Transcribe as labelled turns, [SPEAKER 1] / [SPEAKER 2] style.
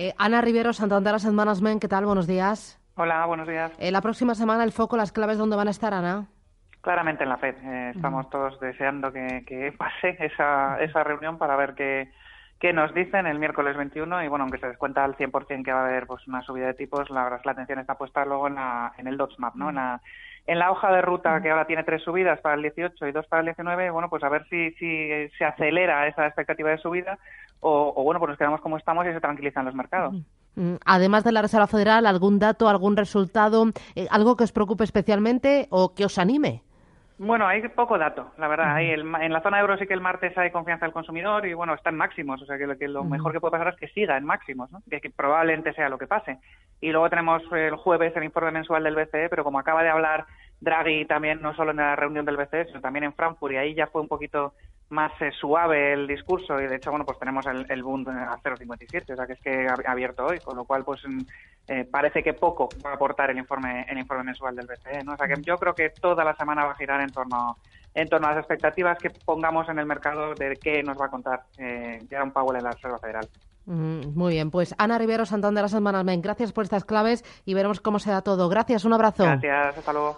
[SPEAKER 1] Eh, Ana Rivero, Santander Asset Management, ¿qué tal? Buenos días.
[SPEAKER 2] Hola, buenos días.
[SPEAKER 1] Eh, la próxima semana el foco, las claves, ¿dónde van a estar, Ana?
[SPEAKER 2] Claramente en la FED. Eh, estamos todos deseando que, pase esa, esa reunión para ver qué, nos dicen el miércoles 21 y bueno, aunque se descuenta al 100% que va a haber pues una subida de tipos, la verdad es que la atención está puesta luego en, la, en el Dodge Map, ¿no? En la, en la hoja de ruta que ahora tiene tres subidas para el 18 y dos para el 19, bueno, pues a ver si, si se acelera esa expectativa de subida o, bueno, pues nos quedamos como estamos y se tranquilizan los mercados.
[SPEAKER 1] Mm, además de la Reserva Federal, ¿algún dato, algún resultado, eh, algo que os preocupe especialmente o que os anime?
[SPEAKER 2] Bueno, hay poco dato, la verdad. Hay en la zona euro sí que el martes hay confianza del consumidor y bueno, está en máximos, o sea que lo, que lo mejor que puede pasar es que siga en máximos, ¿no? que, probablemente sea lo que pase. Y luego tenemos el jueves el informe mensual del BCE, pero como acaba de hablar Draghi también, no solo en la reunión del BCE, sino también en Frankfurt, y ahí ya fue un poquito más eh, suave el discurso y de hecho bueno pues tenemos el, el boom a 0,57 o sea que es que ha abierto hoy con lo cual pues mm, eh, parece que poco va a aportar el informe el informe mensual del BCE no o sea que yo creo que toda la semana va a girar en torno en torno a las expectativas que pongamos en el mercado de qué nos va a contar eh, un Powell en la Reserva Federal
[SPEAKER 1] mm, muy bien, pues Ana Rivero Santander Asset Management, gracias por estas claves y veremos cómo se da todo. Gracias, un abrazo.
[SPEAKER 2] Gracias, hasta luego.